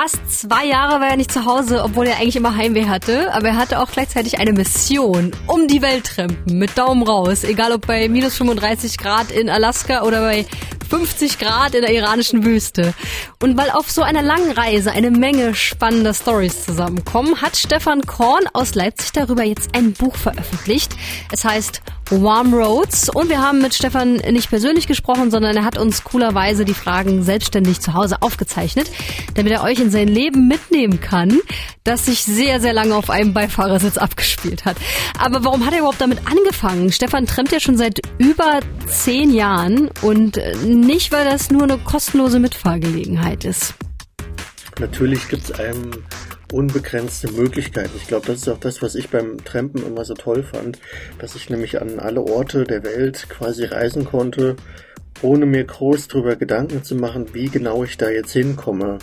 Fast zwei Jahre war er nicht zu Hause, obwohl er eigentlich immer Heimweh hatte. Aber er hatte auch gleichzeitig eine Mission. Um die Welt trampen. Mit Daumen raus. Egal ob bei minus 35 Grad in Alaska oder bei 50 Grad in der iranischen Wüste. Und weil auf so einer langen Reise eine Menge spannender Stories zusammenkommen, hat Stefan Korn aus Leipzig darüber jetzt ein Buch veröffentlicht. Es heißt Warm Roads und wir haben mit Stefan nicht persönlich gesprochen, sondern er hat uns coolerweise die Fragen selbstständig zu Hause aufgezeichnet, damit er euch in sein Leben mitnehmen kann, das sich sehr, sehr lange auf einem Beifahrersitz abgespielt hat. Aber warum hat er überhaupt damit angefangen? Stefan trennt ja schon seit über zehn Jahren und nicht, weil das nur eine kostenlose Mitfahrgelegenheit ist. Natürlich gibt es einem unbegrenzte Möglichkeiten. Ich glaube, das ist auch das, was ich beim Trampen immer so toll fand, dass ich nämlich an alle Orte der Welt quasi reisen konnte, ohne mir groß darüber Gedanken zu machen, wie genau ich da jetzt hinkomme.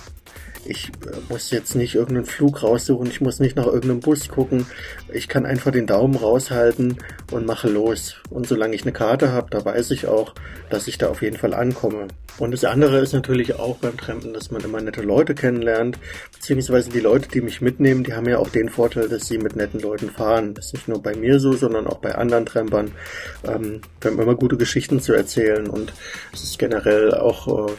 Ich äh, muss jetzt nicht irgendeinen Flug raussuchen, ich muss nicht nach irgendeinem Bus gucken. Ich kann einfach den Daumen raushalten und mache los. Und solange ich eine Karte habe, da weiß ich auch, dass ich da auf jeden Fall ankomme. Und das andere ist natürlich auch beim Trampen, dass man immer nette Leute kennenlernt, beziehungsweise die Leute, die mich mitnehmen, die haben ja auch den Vorteil, dass sie mit netten Leuten fahren. Das ist nicht nur bei mir so, sondern auch bei anderen Trampern. Ähm, wir haben immer gute Geschichten zu erzählen und es ist generell auch äh,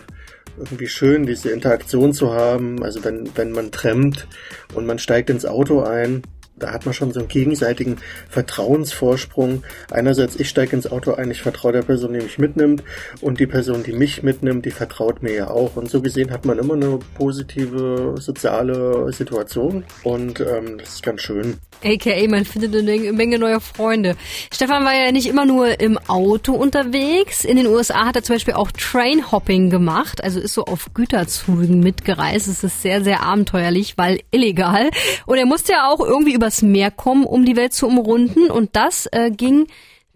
irgendwie schön, diese Interaktion zu haben. Also wenn, wenn man trennt und man steigt ins Auto ein, da hat man schon so einen gegenseitigen Vertrauensvorsprung. Einerseits, ich steige ins Auto ein, ich vertraue der Person, die mich mitnimmt und die Person, die mich mitnimmt, die vertraut mir ja auch. Und so gesehen hat man immer eine positive soziale Situation und ähm, das ist ganz schön. AKA, man findet eine Menge neuer Freunde. Stefan war ja nicht immer nur im Auto unterwegs. In den USA hat er zum Beispiel auch Trainhopping gemacht, also ist so auf Güterzügen mitgereist. Es ist sehr, sehr abenteuerlich, weil illegal. Und er musste ja auch irgendwie übers Meer kommen, um die Welt zu umrunden. Und das äh, ging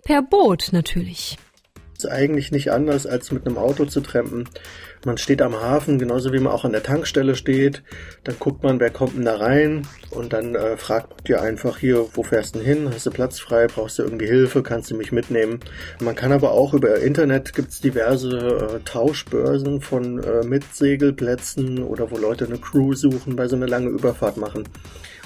per Boot natürlich. Ist eigentlich nicht anders, als mit einem Auto zu trampen. Man steht am Hafen, genauso wie man auch an der Tankstelle steht. Dann guckt man, wer kommt denn da rein und dann äh, fragt ihr einfach hier, wo fährst du denn hin? Hast du Platz frei? Brauchst du irgendwie Hilfe? Kannst du mich mitnehmen? Man kann aber auch über Internet gibt's diverse äh, Tauschbörsen von äh, Mitsegelplätzen oder wo Leute eine Crew suchen, bei so einer lange Überfahrt machen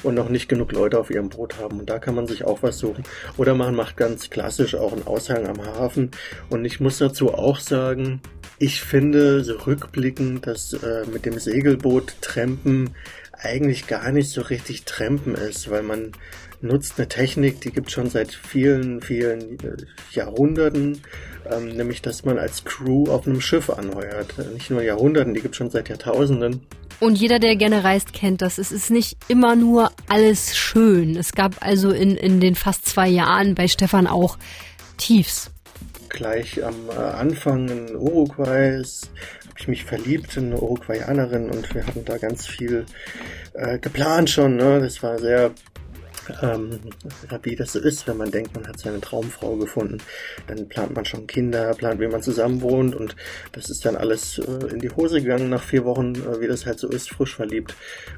und noch nicht genug Leute auf ihrem Boot haben. Und da kann man sich auch was suchen. Oder man macht ganz klassisch auch einen Aushang am Hafen. Und ich muss dazu auch sagen, ich finde so rückblickend, dass äh, mit dem Segelboot Trampen eigentlich gar nicht so richtig Trampen ist, weil man nutzt eine Technik, die gibt schon seit vielen, vielen äh, Jahrhunderten, ähm, nämlich dass man als Crew auf einem Schiff anheuert. Nicht nur Jahrhunderten, die gibt schon seit Jahrtausenden. Und jeder, der gerne reist, kennt das. Es ist nicht immer nur alles schön. Es gab also in, in den fast zwei Jahren bei Stefan auch Tiefs. Gleich am äh, Anfang in Uruguay habe ich mich verliebt in eine Uruguayanerin und wir hatten da ganz viel äh, geplant schon. Ne? Das war sehr ähm, wie das so ist, wenn man denkt, man hat seine Traumfrau gefunden, dann plant man schon Kinder, plant, wie man zusammen wohnt und das ist dann alles äh, in die Hose gegangen nach vier Wochen, äh, wie das halt so ist, frisch verliebt,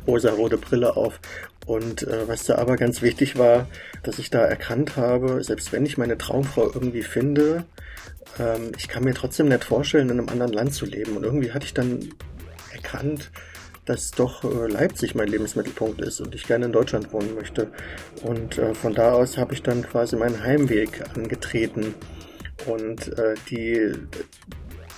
rosa-rote Brille auf. Und äh, was da aber ganz wichtig war, dass ich da erkannt habe, selbst wenn ich meine Traumfrau irgendwie finde, ähm, ich kann mir trotzdem nicht vorstellen, in einem anderen Land zu leben. Und irgendwie hatte ich dann erkannt, dass doch äh, Leipzig mein Lebensmittelpunkt ist und ich gerne in Deutschland wohnen möchte. Und äh, von da aus habe ich dann quasi meinen Heimweg angetreten. Und äh, die,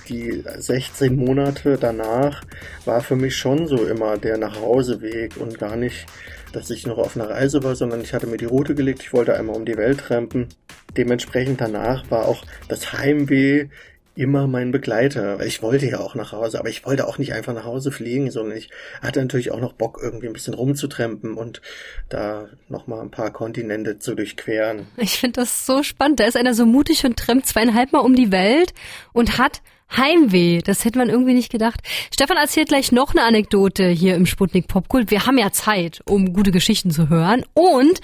die 16 Monate danach war für mich schon so immer der Nachhauseweg und gar nicht, dass ich noch auf einer Reise war, sondern ich hatte mir die Route gelegt, ich wollte einmal um die Welt trampen. Dementsprechend danach war auch das Heimweh immer mein Begleiter. Ich wollte ja auch nach Hause, aber ich wollte auch nicht einfach nach Hause fliegen, sondern ich hatte natürlich auch noch Bock, irgendwie ein bisschen rumzutrempen und da nochmal ein paar Kontinente zu durchqueren. Ich finde das so spannend. Da ist einer so mutig und trampt zweieinhalb Mal um die Welt und hat Heimweh, das hätte man irgendwie nicht gedacht. Stefan erzählt gleich noch eine Anekdote hier im Sputnik Popkult. Wir haben ja Zeit, um gute Geschichten zu hören. Und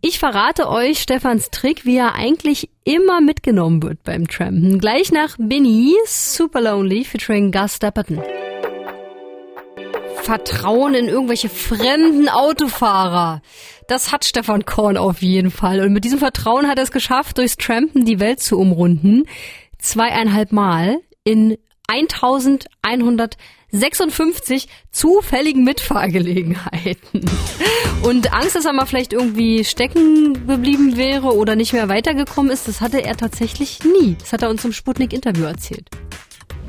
ich verrate euch Stefans Trick, wie er eigentlich immer mitgenommen wird beim Trampen. Gleich nach Binny, Super Lonely featuring Gus Dapperton. Vertrauen in irgendwelche fremden Autofahrer. Das hat Stefan Korn auf jeden Fall. Und mit diesem Vertrauen hat er es geschafft, durchs Trampen die Welt zu umrunden. Zweieinhalb Mal in 1160 56 zufälligen Mitfahrgelegenheiten. Und Angst, dass er mal vielleicht irgendwie stecken geblieben wäre oder nicht mehr weitergekommen ist, das hatte er tatsächlich nie. Das hat er uns im Sputnik-Interview erzählt.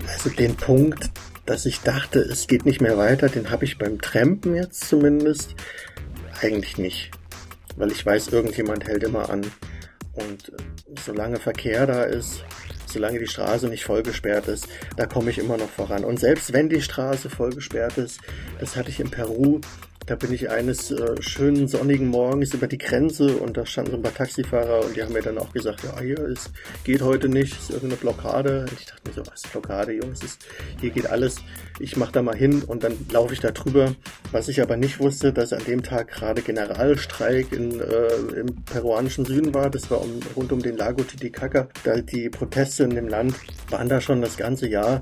Also den Punkt, dass ich dachte, es geht nicht mehr weiter, den habe ich beim Trampen jetzt zumindest eigentlich nicht. Weil ich weiß, irgendjemand hält immer an. Und äh, solange Verkehr da ist, solange die Straße nicht voll gesperrt ist, da komme ich immer noch voran. Und selbst wenn die Straße voll gesperrt ist, das hatte ich in Peru, da bin ich eines äh, schönen sonnigen Morgens über die Grenze und da standen so ein paar Taxifahrer und die haben mir dann auch gesagt, ja, hier ist, geht heute nicht, ist irgendeine Blockade. Und ich dachte mir so, was Blockade, Jungs, ist, hier geht alles. Ich mach da mal hin und dann laufe ich da drüber. Was ich aber nicht wusste, dass an dem Tag gerade Generalstreik in, äh, im peruanischen Süden war. Das war um, rund um den Lago Titicaca. Da die Proteste in dem Land waren da schon das ganze Jahr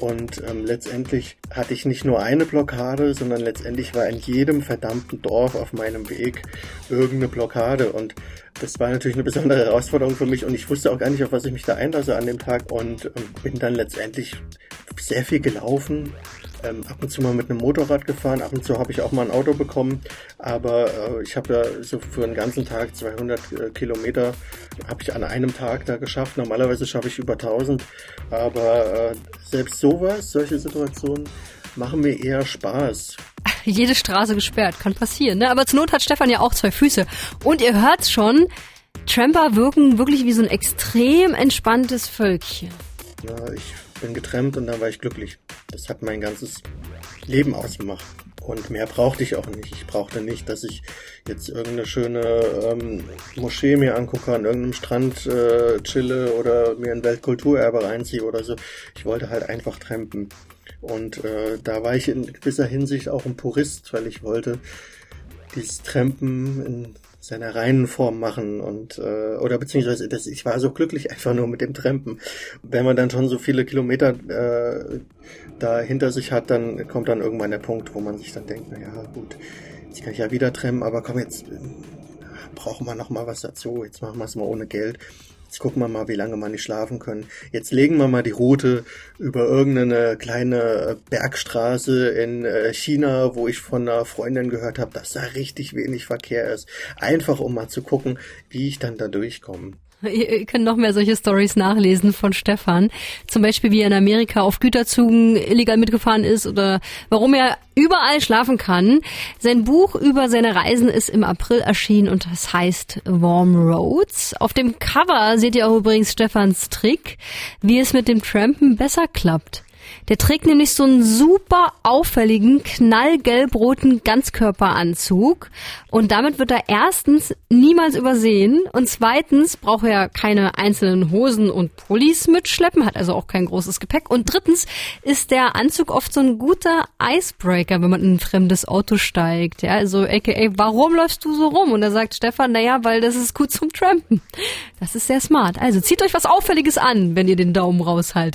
und ähm, letztendlich hatte ich nicht nur eine Blockade, sondern letztendlich war in jedem verdammten Dorf auf meinem Weg irgendeine Blockade. Und das war natürlich eine besondere Herausforderung für mich. Und ich wusste auch gar nicht, auf was ich mich da einlasse an dem Tag. Und ähm, bin dann letztendlich sehr viel gelaufen, ähm, ab und zu mal mit einem Motorrad gefahren, ab und zu habe ich auch mal ein Auto bekommen, aber äh, ich habe da so für einen ganzen Tag 200 äh, Kilometer habe ich an einem Tag da geschafft. Normalerweise schaffe ich über 1000, aber äh, selbst sowas, solche Situationen machen mir eher Spaß. Jede Straße gesperrt, kann passieren, ne? Aber zur Not hat Stefan ja auch zwei Füße. Und ihr hört's schon, Tramper wirken wirklich wie so ein extrem entspanntes Völkchen. Ja, ich bin getrennt und dann war ich glücklich. Das hat mein ganzes Leben ausgemacht. Und mehr brauchte ich auch nicht. Ich brauchte nicht, dass ich jetzt irgendeine schöne ähm, Moschee mir angucke, an irgendeinem Strand äh, chille oder mir ein Weltkulturerbe reinziehe oder so. Ich wollte halt einfach trampen. Und äh, da war ich in gewisser Hinsicht auch ein Purist, weil ich wollte dieses Trampen in seiner reinen Form machen und äh, oder beziehungsweise das, ich war so glücklich einfach nur mit dem Trampen. Wenn man dann schon so viele Kilometer äh, da hinter sich hat, dann kommt dann irgendwann der Punkt, wo man sich dann denkt, na ja gut, jetzt kann ich ja wieder trampen, aber komm jetzt äh, brauchen wir noch mal was dazu. Jetzt machen wir es mal ohne Geld. Jetzt gucken wir mal, wie lange wir nicht schlafen können. Jetzt legen wir mal die Route über irgendeine kleine Bergstraße in äh, China, wo ich von einer Freundin gehört habe, dass da richtig wenig Verkehr ist. Einfach um mal zu gucken, wie ich dann da durchkomme. Ihr könnt noch mehr solche Stories nachlesen von Stefan. Zum Beispiel, wie er in Amerika auf Güterzügen illegal mitgefahren ist oder warum er überall schlafen kann. Sein Buch über seine Reisen ist im April erschienen und das heißt Warm Roads. Auf dem Cover seht ihr auch übrigens Stefans Trick, wie es mit dem Trampen besser klappt. Der trägt nämlich so einen super auffälligen, knallgelb-roten Ganzkörperanzug. Und damit wird er erstens niemals übersehen und zweitens braucht er keine einzelnen Hosen und Pullis mitschleppen, hat also auch kein großes Gepäck. Und drittens ist der Anzug oft so ein guter Icebreaker, wenn man in ein fremdes Auto steigt. Ja, also aka, warum läufst du so rum? Und da sagt Stefan, naja, weil das ist gut zum Trampen. Das ist sehr smart. Also zieht euch was Auffälliges an, wenn ihr den Daumen raushaltet.